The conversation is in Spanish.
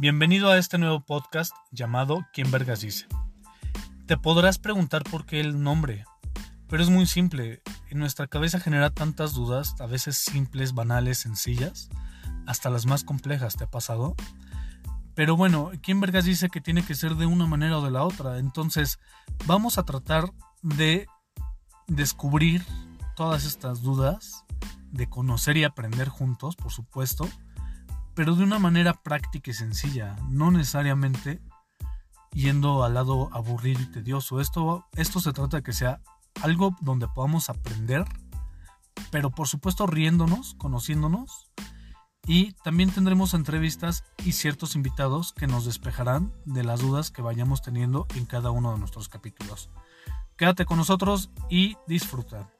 Bienvenido a este nuevo podcast llamado ¿Quién Vergas dice? Te podrás preguntar por qué el nombre, pero es muy simple. En nuestra cabeza genera tantas dudas, a veces simples, banales, sencillas, hasta las más complejas. ¿Te ha pasado? Pero bueno, ¿quién vergas dice que tiene que ser de una manera o de la otra? Entonces, vamos a tratar de descubrir todas estas dudas, de conocer y aprender juntos, por supuesto, pero de una manera práctica y sencilla, no necesariamente yendo al lado aburrido y tedioso. Esto, esto se trata de que sea algo donde podamos aprender, pero por supuesto riéndonos, conociéndonos. Y también tendremos entrevistas y ciertos invitados que nos despejarán de las dudas que vayamos teniendo en cada uno de nuestros capítulos. Quédate con nosotros y disfruta.